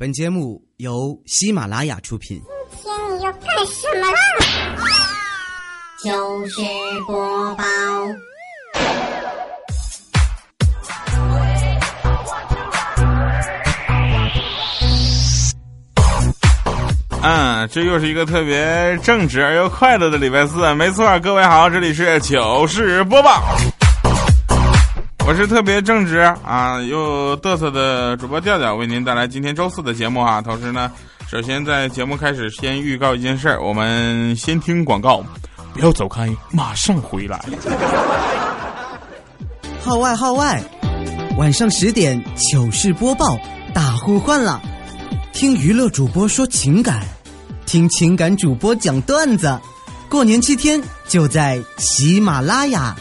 本节目由喜马拉雅出品。今天你要干什么啦？糗事播报，嗯，这又是一个特别正直而又快乐的礼拜四。没错，各位好，这里是糗事播报，我是特别正直啊又嘚瑟的主播调调，为您带来今天周四的节目啊。同时呢，首先在节目开始先预告一件事儿，我们先听广告，不要走开，马上回来。号外号外！晚上十点糗事播报大呼唤了，听娱乐主播说情感，听情感主播讲段子，过年七天就在喜马拉雅。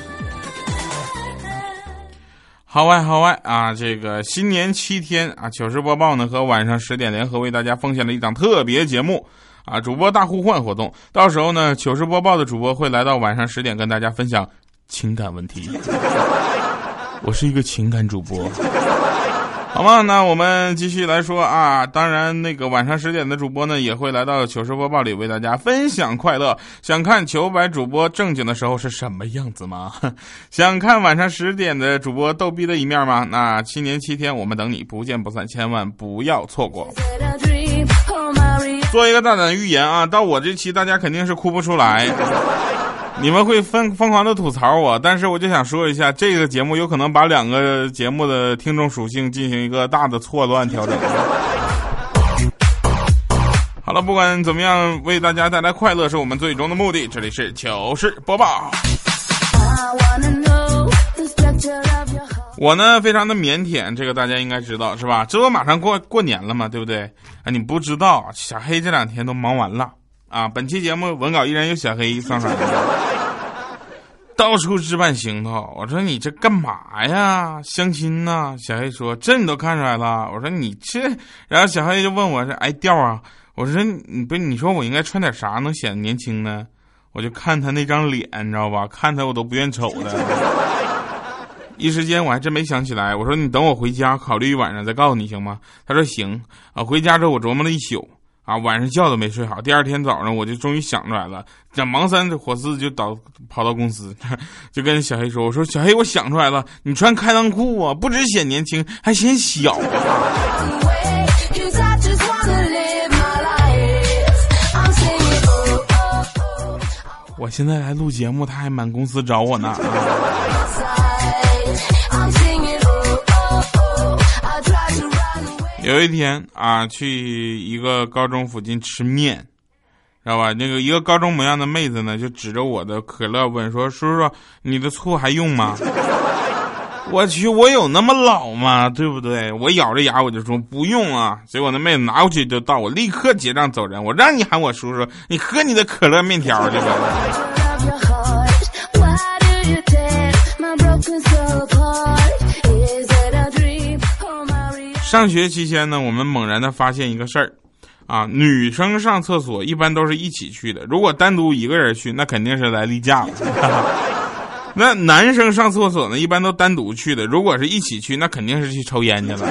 好外好外啊！这个新年七天啊，糗事播报呢和晚上十点联合为大家奉献了一档特别节目啊，主播大互换活动。到时候呢，糗事播报的主播会来到晚上十点跟大家分享情感问题。我是一个情感主播，好吗？那我们继续来说啊。当然，那个晚上十点的主播呢，也会来到糗事播报里为大家分享快乐。想看糗百主播正经的时候是什么样子吗？想看晚上十点的主播逗逼的一面吗？那七年七天，我们等你，不见不散，千万不要错过。做一个大胆的预言啊，到我这期大家肯定是哭不出来。你们会疯疯狂的吐槽我，但是我就想说一下，这个节目有可能把两个节目的听众属性进行一个大的错乱调整。好了，不管怎么样，为大家带来快乐是我们最终的目的。这里是糗事播报。我呢，非常的腼腆，这个大家应该知道是吧？这不马上过过年了嘛，对不对？啊，你不知道，小黑这两天都忙完了啊。本期节目文稿依然由小黑上传，到处置办行头。我说你这干嘛呀？相亲呢？小黑说这你都看出来了。我说你这，然后小黑就问我是哎调啊？我说你不，你说我应该穿点啥能显得年轻呢？我就看他那张脸，你知道吧？看他我都不愿瞅的。一时间我还真没想起来。我说你等我回家考虑一晚上再告诉你行吗？他说行啊。回家之后我琢磨了一宿啊，晚上觉都没睡好。第二天早上我就终于想出来了，这忙三火四就倒跑到公司，就跟小黑说：“我说小黑，我想出来了，你穿开裆裤啊，不止显年轻，还显小。”我现在来录节目，他还满公司找我呢。有一天啊，去一个高中附近吃面，知道吧？那个一个高中模样的妹子呢，就指着我的可乐问说：“叔叔，你的醋还用吗？” 我去，我有那么老吗？对不对？我咬着牙我就说不用啊。结果那妹子拿过去就倒，我立刻结账走人。我让你喊我叔叔，你喝你的可乐面条去吧。上学期间呢，我们猛然的发现一个事儿，啊，女生上厕所一般都是一起去的，如果单独一个人去，那肯定是来例假了。那男生上厕所呢，一般都单独去的，如果是一起去，那肯定是去抽烟去了。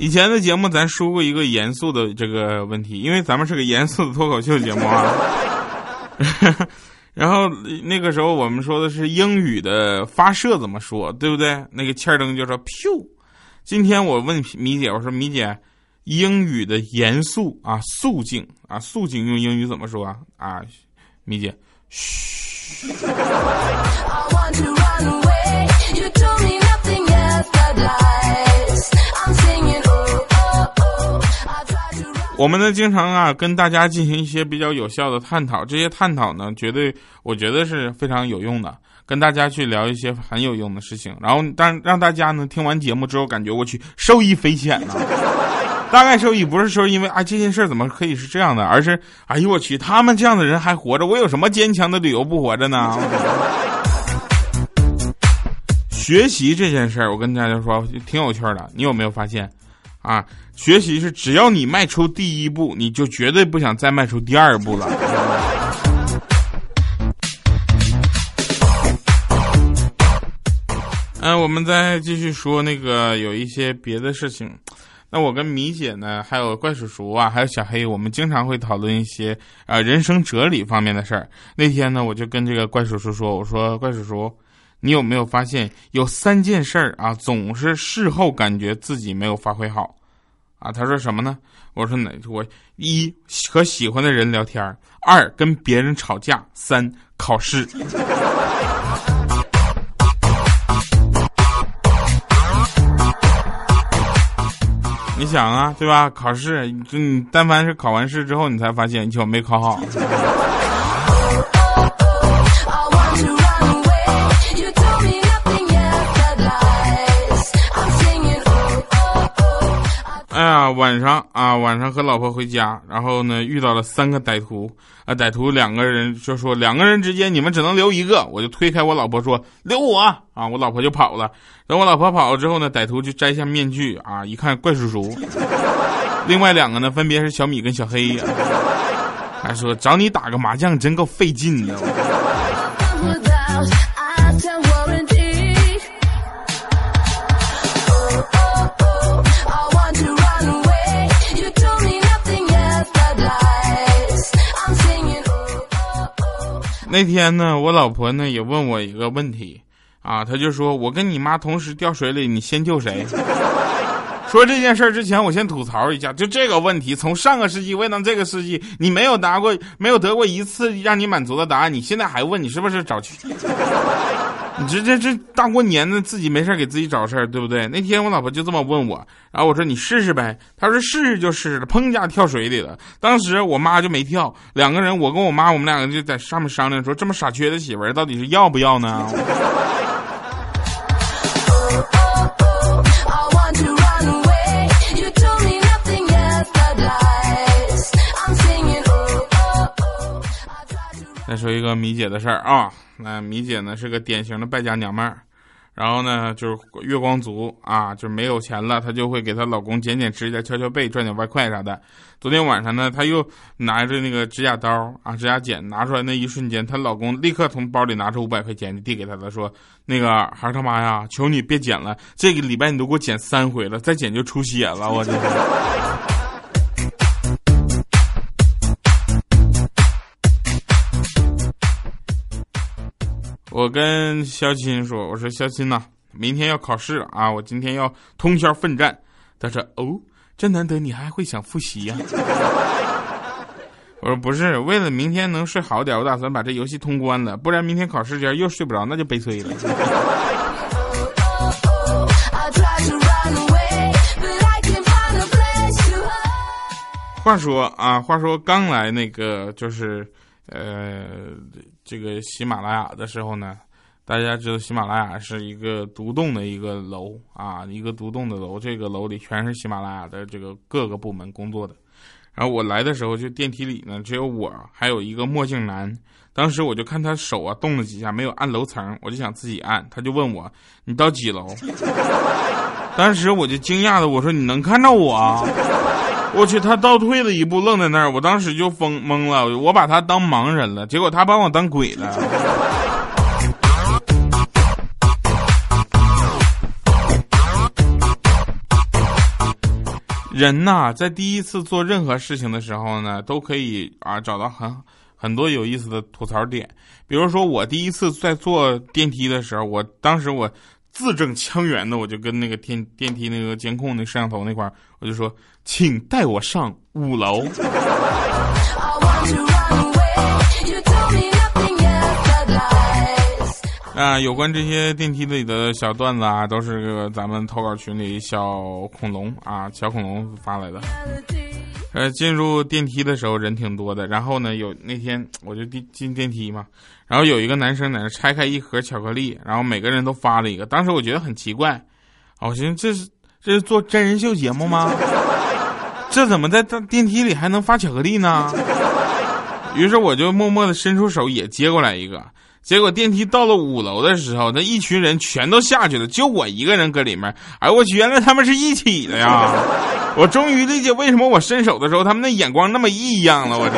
以前的节目咱说过一个严肃的这个问题，因为咱们是个严肃的脱口秀节目啊。然后那个时候我们说的是英语的发射怎么说，对不对？那个欠儿灯就说 “pew”。今天我问米姐，我说米姐，英语的严肃啊，肃静啊，肃静用英语怎么说啊？啊，米姐，嘘。我们呢，经常啊跟大家进行一些比较有效的探讨，这些探讨呢，绝对我觉得是非常有用的，跟大家去聊一些很有用的事情，然后但让大家呢听完节目之后，感觉我去受益匪浅呢。大概受益不是说因为啊这件事怎么可以是这样的，而是哎呦我去，他们这样的人还活着，我有什么坚强的理由不活着呢？学习这件事儿，我跟大家说挺有趣的，你有没有发现？啊，学习是只要你迈出第一步，你就绝对不想再迈出第二步了。嗯，我们再继续说那个有一些别的事情。那我跟米姐呢，还有怪叔叔啊，还有小黑，我们经常会讨论一些呃人生哲理方面的事儿。那天呢，我就跟这个怪叔叔说：“我说怪叔叔，你有没有发现有三件事儿啊，总是事后感觉自己没有发挥好啊？”他说什么呢？我说哪？我一和喜欢的人聊天，二跟别人吵架，三考试。你想啊，对吧？考试，就你但凡是考完试之后，你才发现你没考好。晚上啊，晚上和老婆回家，然后呢遇到了三个歹徒啊，歹徒两个人就说两个人之间你们只能留一个，我就推开我老婆说留我啊，我老婆就跑了。等我老婆跑了之后呢，歹徒就摘下面具啊，一看怪叔叔，另外两个呢分别是小米跟小黑，还说找你打个麻将真够费劲的。那天呢，我老婆呢也问我一个问题，啊，她就说：“我跟你妈同时掉水里，你先救谁？” 说这件事儿之前，我先吐槽一下，就这个问题，从上个世纪问到这个世纪，你没有答过，没有得过一次让你满足的答案，你现在还问，你是不是找去？你这这这大过年的，自己没事给自己找事儿，对不对？那天我老婆就这么问我，然后我说你试试呗。她说试试就试试了，砰一下跳水里了。当时我妈就没跳，两个人，我跟我妈，我们两个就在上面商量说，这么傻缺的媳妇儿到底是要不要呢？说一个米姐的事儿啊。那米姐呢是个典型的败家娘们儿，然后呢就是月光族啊，就没有钱了，她就会给她老公剪剪指甲、敲敲背，赚点外快啥的。昨天晚上呢，她又拿着那个指甲刀啊、指甲剪拿出来，那一瞬间，她老公立刻从包里拿出五百块钱递给她的，说：“那个孩儿他妈呀，求你别剪了，这个礼拜你都给我剪三回了，再剪就出血了，我这。”我跟肖钦说：“我说肖钦呐，明天要考试啊，我今天要通宵奋战。”他说：“哦，真难得，你还会想复习呀？” 我说：“不是，为了明天能睡好点，我打算把这游戏通关了，不然明天考试前又睡不着，那就悲催了。” 话说啊，话说刚来那个就是。呃，这个喜马拉雅的时候呢，大家知道喜马拉雅是一个独栋的一个楼啊，一个独栋的楼，这个楼里全是喜马拉雅的这个各个部门工作的。然后我来的时候，就电梯里呢只有我，还有一个墨镜男。当时我就看他手啊动了几下，没有按楼层，我就想自己按，他就问我你到几楼？当时我就惊讶的我说你能看到我？我去，他倒退了一步，愣在那儿。我当时就疯懵了，我把他当盲人了，结果他把我当鬼了。人呐，在第一次做任何事情的时候呢，都可以啊找到很很多有意思的吐槽点。比如说，我第一次在坐电梯的时候，我当时我。字正腔圆的，我就跟那个电电梯那个监控那摄像头那块儿，我就说，请带我上五楼。啊，有关这些电梯里的小段子啊，都是咱们投稿群里小恐龙啊，小恐龙发来的。呃，进入电梯的时候人挺多的，然后呢，有那天 我就进进电梯嘛，然后有一个男生在那拆开一盒巧克力，然后每个人都发了一个，当时我觉得很奇怪，我寻思这是这是做真人秀节目吗？这怎么在电梯里还能发巧克力呢？于是我就默默的伸出手也接过来一个。结果电梯到了五楼的时候，那一群人全都下去了，就我一个人搁里面。哎，我去，原来他们是一起的呀！我终于理解为什么我伸手的时候，他们的眼光那么异样了。我这。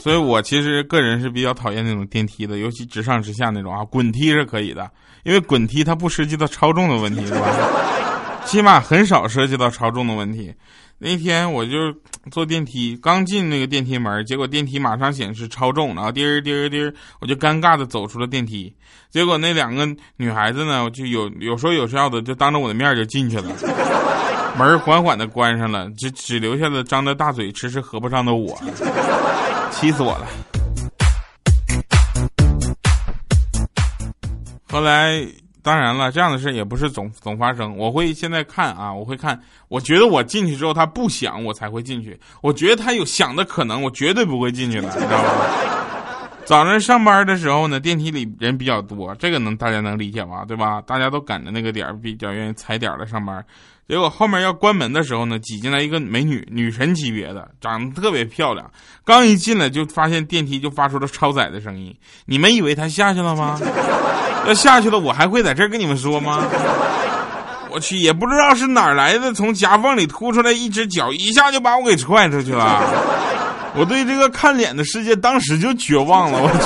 所以我其实个人是比较讨厌那种电梯的，尤其直上直下那种啊。滚梯是可以的，因为滚梯它不涉及到超重的问题，是吧？起码很少涉及到超重的问题。那天我就坐电梯，刚进那个电梯门，结果电梯马上显示超重，然后滴儿滴儿滴儿，我就尴尬的走出了电梯。结果那两个女孩子呢，就有有说有笑的，就当着我的面就进去了，门缓缓的关上了，只只留下了张着大嘴迟迟合不上的我，气死我了。后来。当然了，这样的事也不是总总发生。我会现在看啊，我会看。我觉得我进去之后他不响，我才会进去。我觉得他有响的可能，我绝对不会进去的，你知道吗？早上上班的时候呢，电梯里人比较多，这个能大家能理解吧？对吧？大家都赶着那个点儿，比较愿意踩点儿的上班。结果后面要关门的时候呢，挤进来一个美女，女神级别的，长得特别漂亮。刚一进来就发现电梯就发出了超载的声音。你们以为她下去了吗？要下去了，我还会在这儿跟你们说吗？我去，也不知道是哪儿来的，从夹缝里突出来一只脚，一下就把我给踹出去了。我对这个看脸的世界当时就绝望了，我去。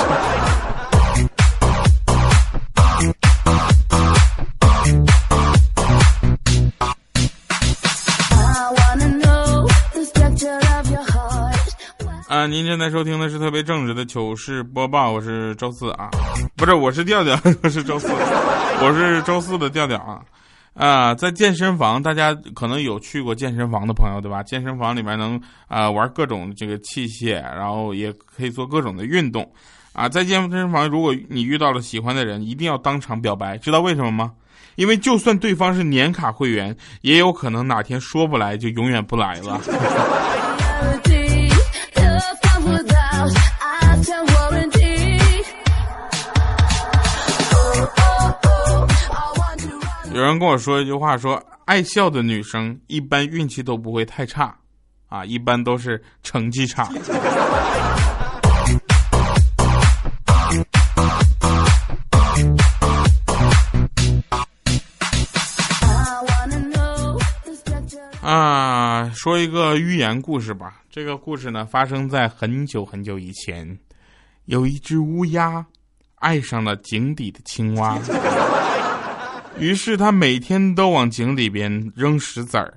您正在收听的是特别正直的糗事播报，我是周四啊，不是，我是调调，我是周四，我是周四的调调啊。啊，在健身房，大家可能有去过健身房的朋友，对吧？健身房里面能啊玩各种这个器械，然后也可以做各种的运动。啊，在健身房，如果你遇到了喜欢的人，一定要当场表白，知道为什么吗？因为就算对方是年卡会员，也有可能哪天说不来就永远不来了。人跟我说一句话，说爱笑的女生一般运气都不会太差，啊，一般都是成绩差。啊，说一个寓言故事吧。这个故事呢，发生在很久很久以前，有一只乌鸦爱上了井底的青蛙。于是他每天都往井里边扔石子儿，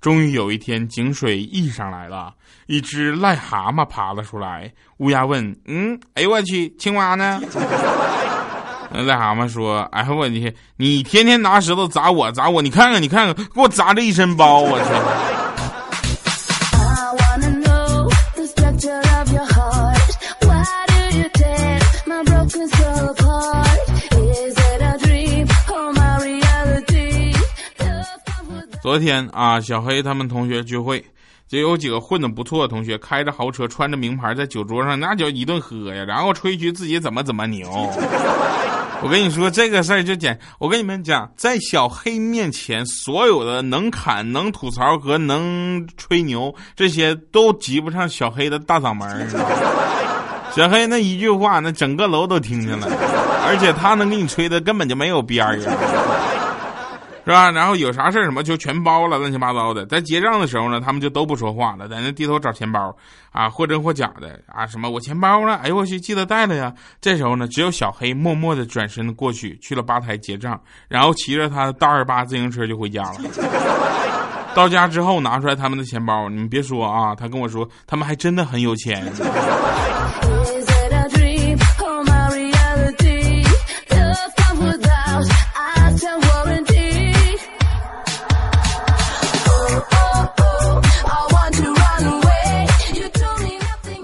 终于有一天井水溢上来了，一只癞蛤蟆爬了出来。乌鸦问：“嗯，哎呦我去，青蛙呢？” 癞蛤蟆说：“哎呦我去，你天天拿石头砸我砸我，你看看你看看，给我砸这一身包，我去。”昨天啊，小黑他们同学聚会，就有几个混的不错的同学开着豪车，穿着名牌，在酒桌上那叫一顿喝呀，然后吹嘘自己怎么怎么牛。我跟你说这个事儿就简，我跟你们讲，在小黑面前，所有的能侃、能吐槽和能吹牛，这些都及不上小黑的大嗓门。小黑那一句话，那整个楼都听见了，而且他能给你吹的根本就没有边儿是吧？然后有啥事儿什么就全包了，乱七八糟的。在结账的时候呢，他们就都不说话了，在那低头找钱包，啊，或真或假的啊，什么我钱包呢？哎呦我去，记得带了呀。这时候呢，只有小黑默默的转身过去，去了吧台结账，然后骑着他的大二八自行车就回家了。到家之后拿出来他们的钱包，你们别说啊，他跟我说他们还真的很有钱。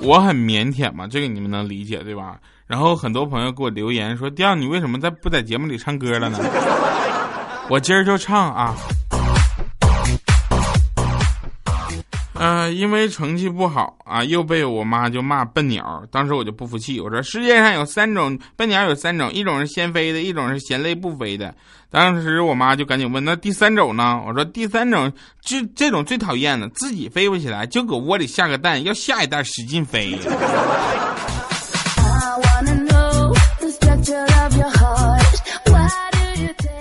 我很腼腆嘛，这个你们能理解对吧？然后很多朋友给我留言说：“第二，你为什么在不在节目里唱歌了呢？”我今儿就唱啊。嗯，因为成绩不好啊，又被我妈就骂笨鸟。当时我就不服气，我说世界上有三种笨鸟，有三种，一种是先飞的，一种是嫌累不飞的。当时我妈就赶紧问，那第三种呢？我说第三种就这种最讨厌的，自己飞不起来，就搁窝里下个蛋，要下一蛋使劲飞。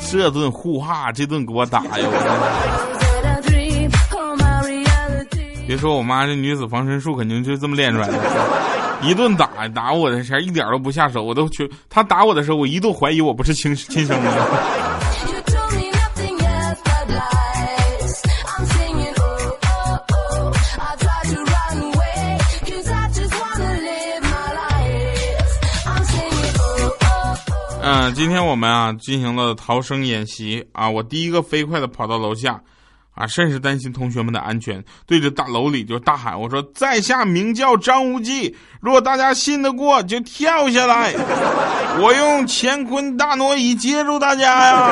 这顿呼哈，这顿给我打呀！别说我妈这女子防身术肯定就这么练出来的。一顿打打我的前一点都不下手，我都去他打我的时候，我一度怀疑我不是亲亲生的。嗯，今天我们啊进行了逃生演习啊，我第一个飞快的跑到楼下，啊，甚是担心同学们的安全，对着大楼里就大喊：“我说在下名叫张无忌，如果大家信得过，就跳下来，我用乾坤大挪移接住大家呀！”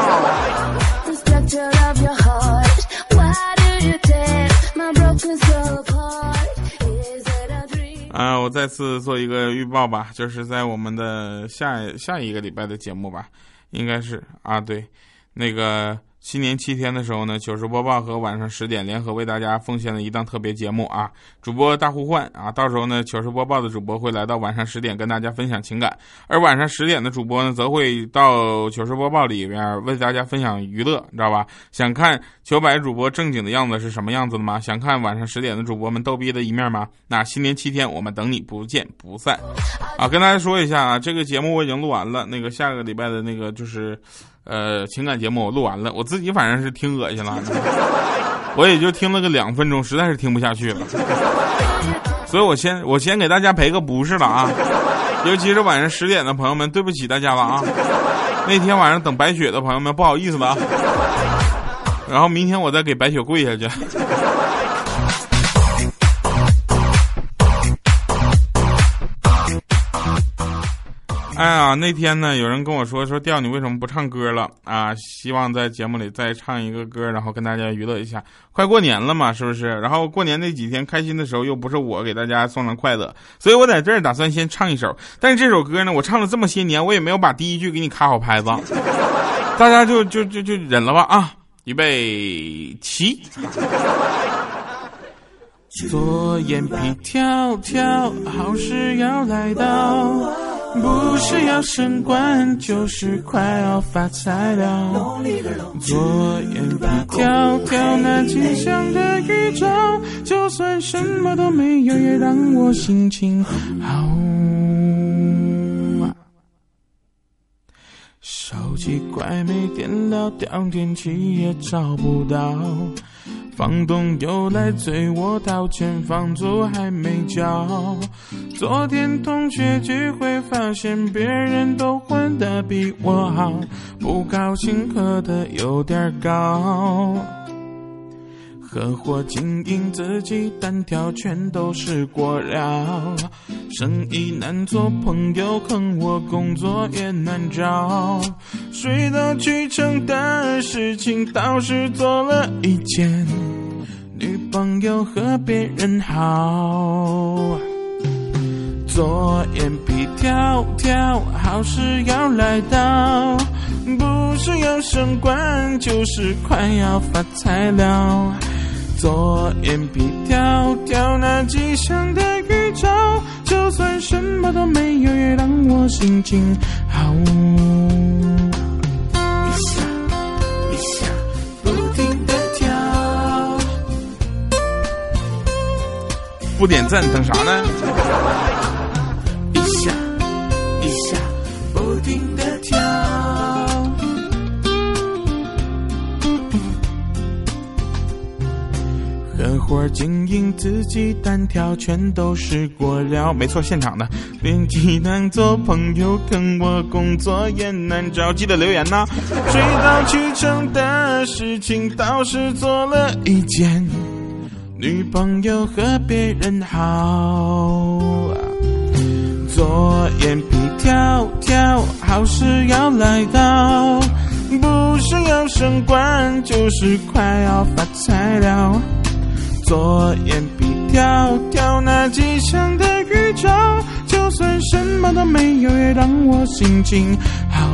啊，我再次做一个预报吧，就是在我们的下下一个礼拜的节目吧，应该是啊，对，那个。新年七天的时候呢，糗事播报和晚上十点联合为大家奉献了一档特别节目啊，主播大互换啊，到时候呢，糗事播报的主播会来到晚上十点跟大家分享情感，而晚上十点的主播呢，则会到糗事播报里边为大家分享娱乐，你知道吧？想看糗百主播正经的样子是什么样子的吗？想看晚上十点的主播们逗逼的一面吗？那新年七天我们等你不见不散啊！跟大家说一下啊，这个节目我已经录完了，那个下个礼拜的那个就是。呃，情感节目我录完了，我自己反正是听恶心了，我也就听了个两分钟，实在是听不下去了，所以我先我先给大家赔个不是了啊，尤其是晚上十点的朋友们，对不起大家了啊，那天晚上等白雪的朋友们不好意思了，然后明天我再给白雪跪下去。哎呀，那天呢，有人跟我说说调你为什么不唱歌了啊？希望在节目里再唱一个歌，然后跟大家娱乐一下。快过年了嘛，是不是？然后过年那几天开心的时候，又不是我给大家送上快乐，所以我在这儿打算先唱一首。但是这首歌呢，我唱了这么些年，我也没有把第一句给你卡好拍子，大家就就就就忍了吧啊！预备起，左眼皮跳跳，好事要来到。不是要升官，就是快要发财了。左眼皮跳跳，那吉祥的预兆，就算什么都没有，也让我心情好。手机快没电了，调天气也找不到。房东又来催我掏钱，房租还没交。昨天同学聚会，发现别人都混得比我好，不高兴喝的有点高。合伙经营自己单挑，全都是过料。生意难做，朋友坑我，工作也难找。水到渠成的事情倒是做了一件。女朋友和别人好，左眼皮跳跳，好事要来到，不是要升官，就是快要发财了。左眼皮跳跳，那吉祥的预兆，就算什么都没有，也让我心情好。一下一下不点赞等啥呢？合伙经营自己单挑，全都是过料。没错，现场的，编辑难做朋友，跟我工作也难找。记得留言呐。水到渠成的事情倒是做了一件。女朋友和别人好，左眼皮跳跳，好事要来到，不是要升官，就是快要发财了。左眼皮跳跳，那吉祥的预兆，就算什么都没有，也让我心情好。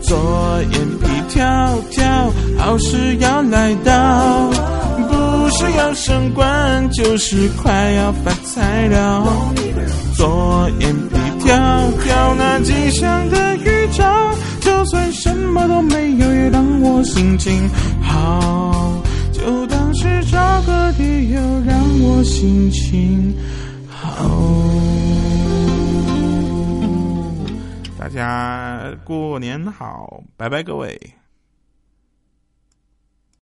左眼皮跳跳，好事要来到。不是要升官，就是快要发财了。左眼皮跳跳，那吉祥的预兆，就算什么都没有，也让我心情好。是找个理由让我心情好。大家过年好拜拜各位。